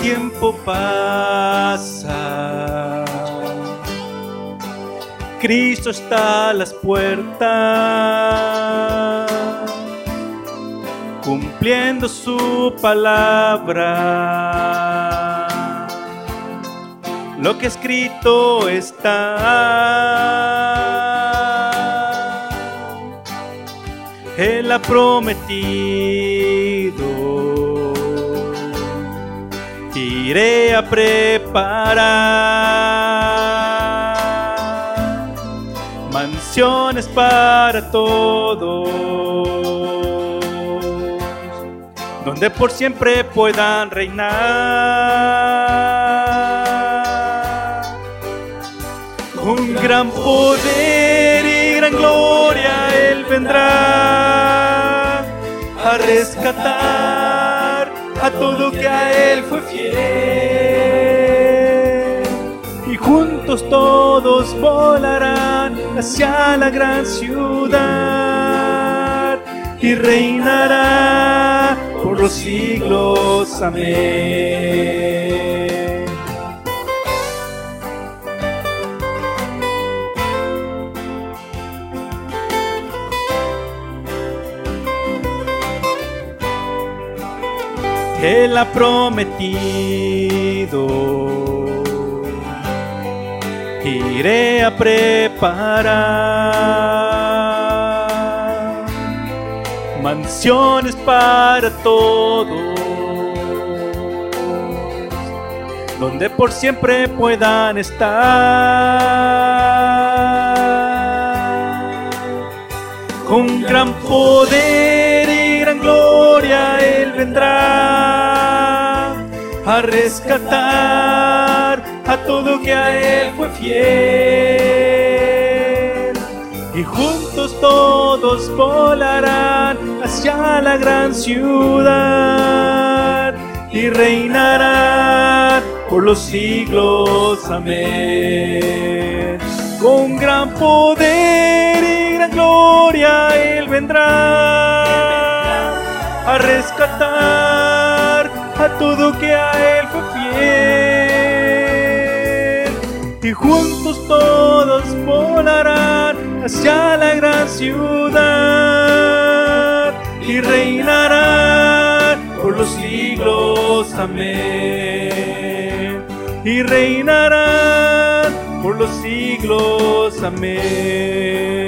tiempo pasa, Cristo está a las puertas, cumpliendo su palabra. Lo que escrito está, Él ha prometido iré a preparar mansiones para todos, donde por siempre puedan reinar. Con gran poder y gran gloria Él vendrá a rescatar a todo que a Él fue fiel. Y juntos todos volarán hacia la gran ciudad y reinará por los siglos. Amén. Él ha prometido. Iré a preparar mansiones para todos, donde por siempre puedan estar. Con gran poder y gran gloria Él vendrá a rescatar a todo que a Él fue fiel. Y juntos todos volarán hacia la gran ciudad y reinarán por los siglos. Amén. Con gran poder y gran gloria Él vendrá a rescatar todo que a Él fue fiel. Y juntos todos volarán hacia la gran ciudad y reinarán por los siglos. Amén. Y reinarán por los siglos. Amén.